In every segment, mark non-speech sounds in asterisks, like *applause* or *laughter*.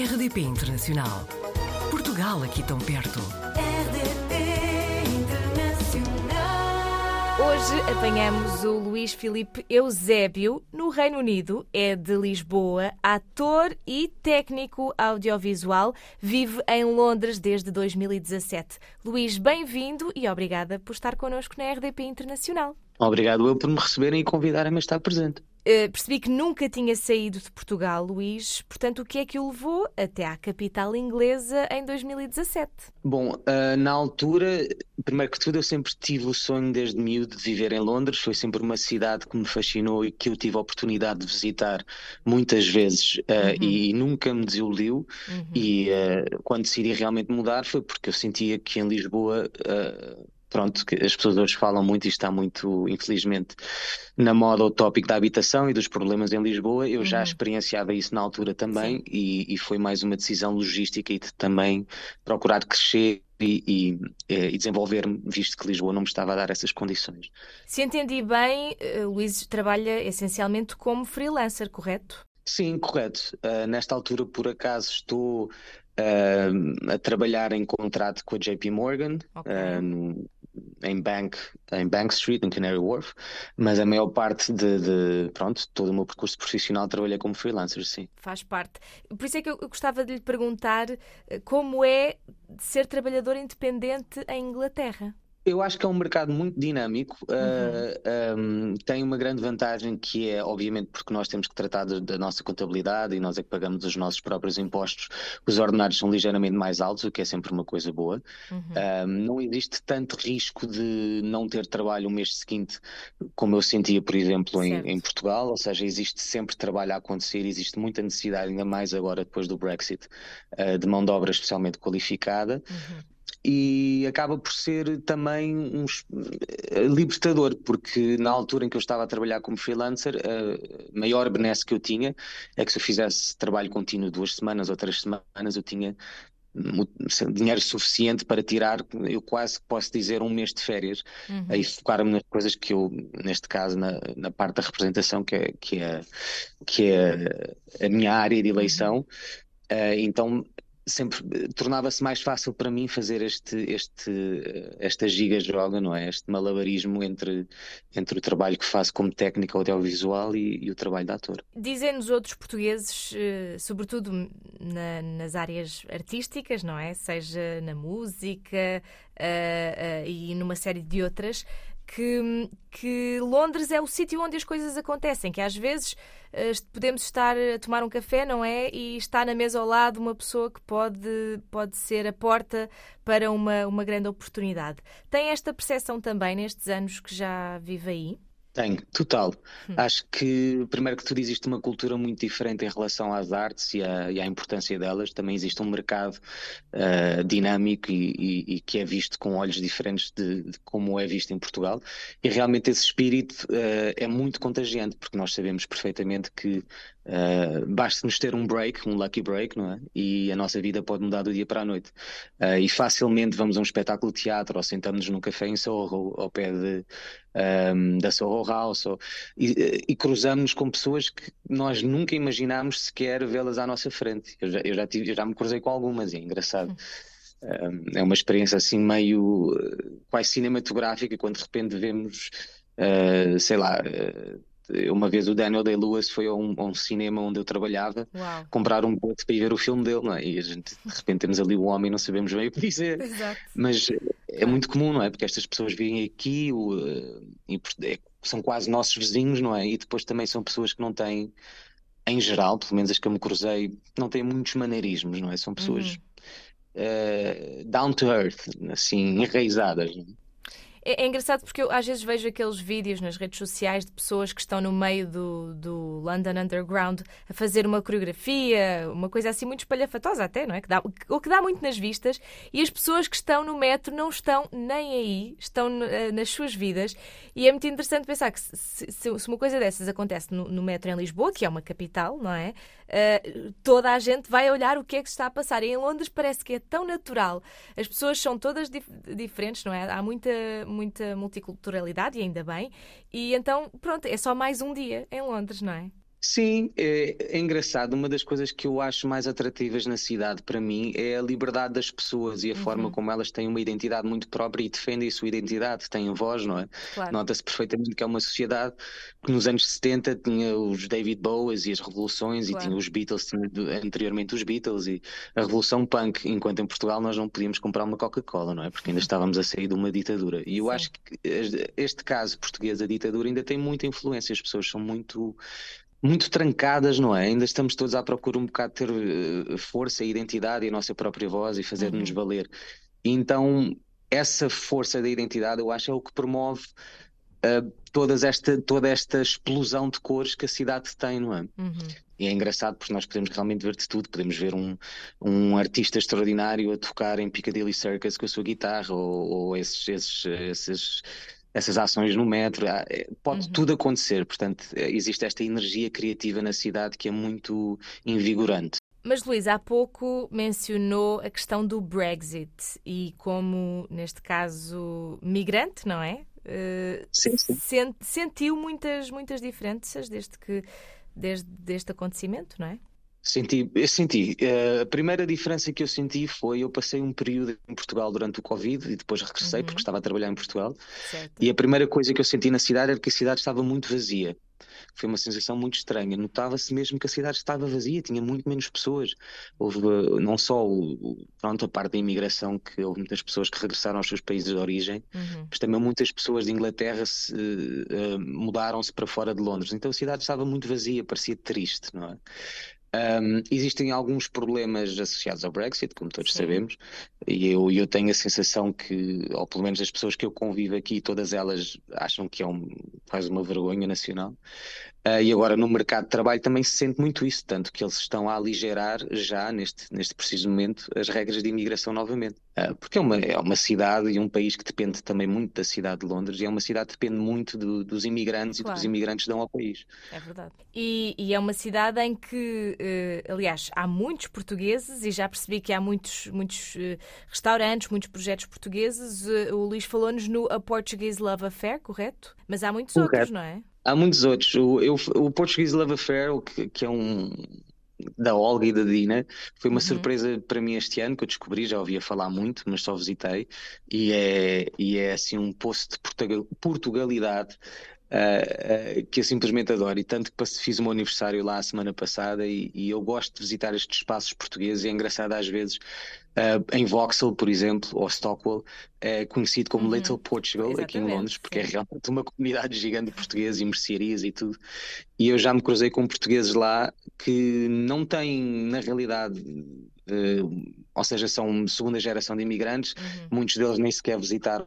RDP Internacional. Portugal aqui tão perto. RDP Internacional. Hoje apanhamos o Luís Filipe Eusébio, no Reino Unido, é de Lisboa, ator e técnico audiovisual, vive em Londres desde 2017. Luís, bem-vindo e obrigada por estar connosco na RDP Internacional. Obrigado eu por me receberem e convidarem-me a estar presente. Uh, percebi que nunca tinha saído de Portugal, Luís. Portanto, o que é que o levou até à capital inglesa em 2017? Bom, uh, na altura, primeiro que tudo, eu sempre tive o sonho desde miúdo de viver em Londres. Foi sempre uma cidade que me fascinou e que eu tive a oportunidade de visitar muitas vezes uh, uhum. e, e, nunca me desiludiu. Uhum. E quando decidi realmente mudar foi porque eu sentia que em Lisboa pronto, que as pessoas hoje falam muito e está muito, infelizmente, na moda o tópico da habitação e dos problemas em Lisboa. Eu uhum. já experienciava isso na altura também e, e, foi mais uma decisão logística e de também procurar crescer e, e, e desenvolver-me, visto que Lisboa não me estava a dar essas condições. Se entendi bem, eh, Luís trabalha essencialmente como freelancer, correto? Sim, correto. Uh, nesta altura, por acaso, estou uh, a trabalhar em contrato com a JP Morgan. Okay. Uh, em Bank, em Bank Street, em Canary Wharf, mas a maior parte de, de, pronto, todo o meu percurso profissional trabalhei como freelancer, sim. Faz parte. Por isso é que eu gostava de lhe perguntar eh, como é ser trabalhador independente em Inglaterra. Eu acho que é um mercado muito dinâmico, uhum. uh, um, tem uma grande vantagem que é, obviamente, porque nós temos que tratar da nossa contabilidade e nós é que pagamos os nossos próprios impostos, os ordenados são ligeiramente mais altos, o que é sempre uma coisa boa. Uhum. Um, não existe tanto risco de não ter trabalho o mês seguinte, como eu sentia, por exemplo, em, em, Portugal, ou seja, existe sempre trabalho a acontecer, existe muita necessidade, ainda mais agora depois do Brexit, uh, de mão de obra especialmente qualificada. Uhum e acaba por ser também um eh, libertador, porque na altura em que eu estava a trabalhar como freelancer, a maior benesse que eu tinha é que se eu fizesse trabalho contínuo duas semanas ou três semanas, eu tinha dinheiro suficiente para tirar, eu quase posso dizer, um mês de férias, uhum. aí focar-me nas coisas que eu, neste caso, na, na parte da representação, que é, que é, que é a minha área de eleição. Uhum. Uh, então sempre tornava-se mais fácil para mim fazer este, este, esta giga-joga, não é? Este malabarismo entre, entre o trabalho que faço como técnica audiovisual e, e o trabalho de ator. Dizem-nos outros portugueses, eh, sobretudo na, nas áreas artísticas, não é? Seja na música uh, uh, e numa série de outras, que, que Londres é o sítio onde as coisas acontecem, que às vezes uh, podemos estar a tomar um café, não é? E está na mesa ao lado uma pessoa que pode, pode ser a porta para uma, uma grande oportunidade. Tem esta percepção também nestes anos que já vive aí? Tenho, total. Hum. Acho que, primeiro que tudo, existe uma cultura muito diferente em relação às artes e, à, e à importância delas. Também existe um mercado uh, dinâmico e, e, e, que é visto com olhos diferentes de, de, como é visto em Portugal. E realmente esse espírito uh, é muito contagiante, porque nós sabemos perfeitamente que Uh, Basta-nos ter um break, um lucky break, não é? E a nossa vida pode mudar do dia para a noite. E facilmente vamos a um espetáculo de teatro ou sentamos-nos num café em Sorro, ao pé de, um, da Sorro House, ou, e, e cruzamos com pessoas que nós nunca imaginámos sequer vê-las à nossa frente. Eu já, eu já, tive, eu já me cruzei com algumas, é engraçado. Um, é uma experiência assim meio quase cinematográfica, quando de repente vemos, uh, sei lá uma vez o Daniel Day-Lewis foi a um, a um, cinema onde eu trabalhava Uau. comprar um bote para ir ver o filme dele, não é? E a gente, de repente, temos ali o homem e não sabemos bem o que dizer. Exato. Mas é muito comum, não é? Porque estas pessoas vêm aqui o, eh, e é, são quase nossos vizinhos, não é? E depois também são pessoas que não têm, em geral, pelo menos as que eu me cruzei, não têm muitos maneirismos, não é? São pessoas. Uhum. Uh, down to earth, assim, enraizadas. Não é? É, é, engraçado porque eu às vezes vejo aqueles vídeos nas redes sociais de pessoas que estão no meio do, do London Underground a fazer uma coreografia, uma coisa assim muito espalhafatosa até, não é? Que dá, o que dá muito nas vistas, e as pessoas que estão no metro não estão nem aí, estão uh, nas suas vidas, e é muito interessante pensar que se, se, se uma coisa dessas acontece no, no, metro em Lisboa, que é uma capital, não é? Uh, toda a gente vai olhar o que é que se está a passar. E em Londres parece que é tão natural. As pessoas são todas dif diferentes, não é? Há muita muita multiculturalidade, e ainda bem. E então, pronto, é só mais um dia em Londres, não é? Sim, é, é, engraçado. Uma das coisas que eu acho mais atrativas na cidade, para mim, é a liberdade das pessoas e a uhum. forma como elas têm uma identidade muito própria e defendem a sua identidade, têm voz, não é? Claro. Nota-se perfeitamente que é uma sociedade que nos anos 70 tinha os David Bowies e as revoluções claro. e tinha os Beatles, tinha anteriormente os Beatles e a revolução punk, enquanto em Portugal nós não podíamos comprar uma Coca-Cola, não é? Porque ainda estávamos a sair de uma ditadura. E eu Sim. acho que este caso português, a ditadura, ainda tem muita influência. As pessoas são muito muito trancadas, não é? Ainda estamos todos à procura um bocado de ter uh, força e identidade e a nossa própria voz e fazer-nos uhum. valer. então, essa força da identidade, eu acho, é o que promove uh, todas esta, toda esta explosão de cores que a cidade tem, não é? Uhum. E é engraçado porque nós podemos realmente ver de tudo. Podemos ver um, um artista extraordinário a tocar em Piccadilly Circus com a sua guitarra ou, ou esses, esses, esses essas ações no metro, é, pode uhum. tudo acontecer. Portanto, é, existe esta energia criativa na cidade que é muito invigorante. Mas Luís, há pouco mencionou a questão do Brexit e como, neste caso, migrante, não é? Uh, sim, sim. sentiu muitas, muitas diferenças desde que desde este acontecimento, não é? Senti, eu senti. Uh, a primeira diferença que eu senti foi eu passei um período em Portugal durante o Covid e depois regressei uhum. porque estava a trabalhar em Portugal. Certo. E a primeira coisa que eu senti na cidade era que a cidade estava muito vazia. Foi uma sensação muito estranha. Notava-se mesmo que a cidade estava vazia, tinha muito menos pessoas. Houve não só o, pronto, a parte da imigração, que houve muitas pessoas que regressaram aos seus países de origem, uhum. mas também muitas pessoas de Inglaterra uh, mudaram-se para fora de Londres. Então a cidade estava muito vazia, parecia triste, não é? Um, existem alguns problemas associados ao Brexit, como todos Sim. sabemos, e eu, eu tenho a sensação que, ou pelo menos as pessoas que eu convivo aqui, todas elas acham que é um, faz uma vergonha nacional. Uh, e agora no mercado de trabalho também se sente muito isso, tanto que eles estão a aligerar já, neste, neste preciso momento, as regras de imigração novamente. Uh, porque é uma, é uma cidade e um país que depende também muito da cidade de Londres e é uma cidade que depende muito do, dos imigrantes claro. e do que os imigrantes dão ao país. É verdade. E, e é uma cidade em que, uh, aliás, há muitos portugueses e já percebi que há muitos, muitos restaurantes, muitos projetos portugueses. o Luís falou-nos no A Portuguese Love Affair, correto? Mas há muitos correto. outros, não é? Há muitos outros. O, eu, o Portuguese Love Affair, que, que é um da Olga e da Dina. Foi uma uhum. surpresa para mim este ano que eu descobri, já ouvia falar muito, mas só visitei. E é, e é assim um poço de Portugalidade Uh, uh, que eu simplesmente adoro. E tanto que fiz o meu aniversário lá a semana passada e, e eu gosto de visitar estes espaços portugueses. E é engraçado às vezes, uh, em Vauxhall, por exemplo, ou Stockwell, é conhecido como uhum. Little Portugal Exatamente, aqui em Londres, porque é é realmente uma comunidade gigante de portugueses e mercearias e tudo. E eu já me cruzei com portugueses lá que não têm, na realidade, ou seja, são segunda geração de imigrantes, uhum. muitos deles nem sequer visitaram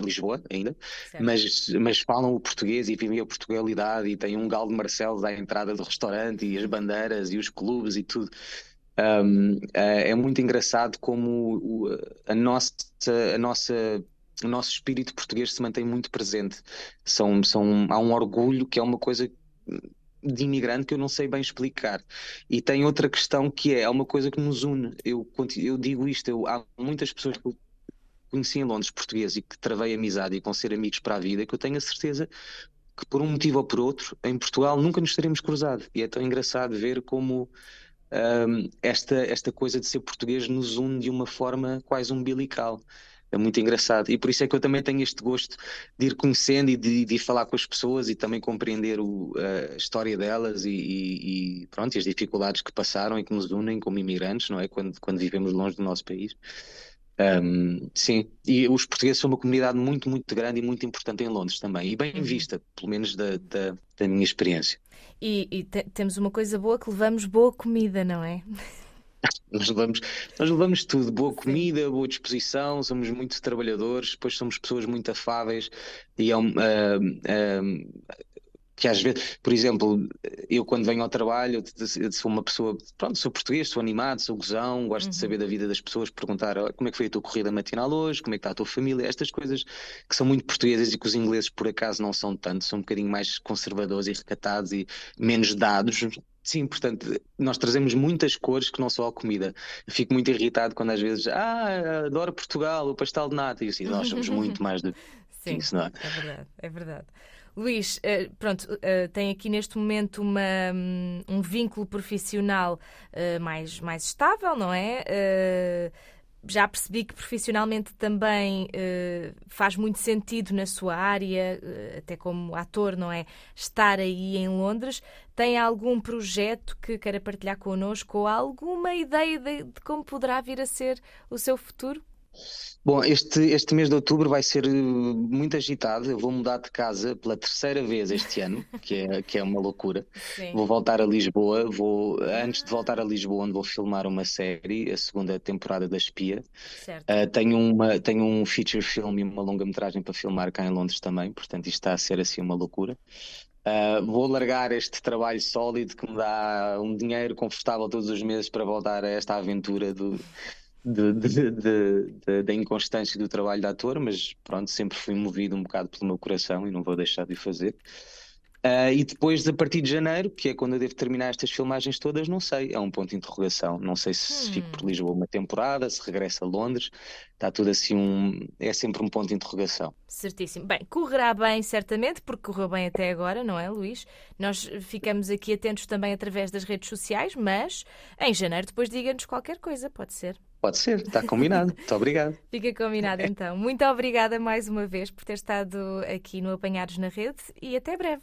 Lisboa ainda, mas, mas falam o português e vivem a Portugalidade e têm um galo de Marcelos à entrada do restaurante e as bandeiras e os clubes e tudo. Um, é, é muito engraçado como o, a nossa, a nossa o nosso espírito português se mantém muito presente. São, são, há um orgulho que é uma coisa de imigrante que eu não sei bem explicar. E tem outra questão que é, é uma coisa que nos une. Eu, eu digo isto, eu, há muitas pessoas que conheci em Londres português e que travei amizade e com ser amigos para a vida, que eu tenho a certeza que por um motivo ou por outro, em Portugal nunca nos teremos cruzado. E é tão engraçado ver como um, esta, esta coisa de ser português nos une de uma forma quase umbilical. É muito engraçado. E por isso é que eu também tenho este gosto de ir conhecendo e de, de ir falar com as pessoas e também compreender o, a história delas e, e, e, pronto, as dificuldades que passaram e que nos unem como imigrantes, não é? Quando, quando vivemos longe do nosso país. Um, sim, e os portugueses são uma comunidade muito, muito grande e muito importante em Londres também, e bem uhum. vista, pelo menos da, da, da minha experiência. E, e te, temos uma coisa boa que levamos boa comida, não é? *laughs* Nós levamos, nós levamos tudo, boa comida, boa disposição, somos muito trabalhadores, depois somos pessoas muito afáveis e é um, uh, uh, que às vezes, por exemplo, eu quando venho ao trabalho, eu sou uma pessoa, pronto, sou português, sou animado, sou gozão, gosto uhum. de saber da vida das pessoas, perguntar como é que foi a tua corrida matinal hoje, como é que está a tua família, estas coisas que são muito portuguesas e que os ingleses por acaso não são tanto, são um bocadinho mais conservadores e recatados e menos dados. Sim, portanto, nós trazemos muitas cores que não só a comida. Eu fico muito irritado quando às vezes, ah, adoro Portugal, o pastel de nata, e assim, nós somos *laughs* muito mais do Sim, isso, não é? É verdade, é verdade. Luís, uh, pronto, uh, tem aqui neste momento uma, um, um vínculo profissional uh, mais, mais estável, não é? já percebi que profissionalmente também faz muito sentido na sua área, até como ator, não é? Estar aí em Londres. Tem algum projeto que queira partilhar connosco ou alguma ideia de, de como poderá vir a ser o seu futuro? Bom, este, este mês de outubro vai ser eh, muito agitado. Eu vou mudar de casa pela terceira vez este ano, que é, que é uma loucura. Sim. Vou voltar a Lisboa. Vou, antes de voltar a Lisboa, onde vou filmar uma série, a segunda temporada da Espia. Uh, tenho, uma, tenho um feature film e uma longa-metragem para filmar cá em Londres também, portanto, isto está a ser assim uma loucura. Uh, vou largar este trabalho sólido que me dá um dinheiro confortável todos os meses para voltar a esta aventura do de, de, da inconstância do trabalho de ator, mas pronto, sempre fui movido um bocado pelo meu coração e não vou deixar de o fazer. Uh, e depois, a partir de janeiro, que é quando eu devo terminar estas filmagens todas, não sei, é um ponto de interrogação. Não sei se hum. fico por Lisboa uma temporada, se regresso a Londres, está tudo assim, um, é sempre um ponto de interrogação. Certíssimo. Bem, correrá bem, certamente, porque correu bem até agora, não é, Luís? Nós ficamos aqui atentos também através das redes sociais, mas em janeiro depois diga-nos qualquer coisa, pode ser. Pode ser, está combinado. *laughs* Muito obrigado. Fica combinado então. Muito obrigada mais uma vez por ter estado aqui no Apanhados na Rede e até breve.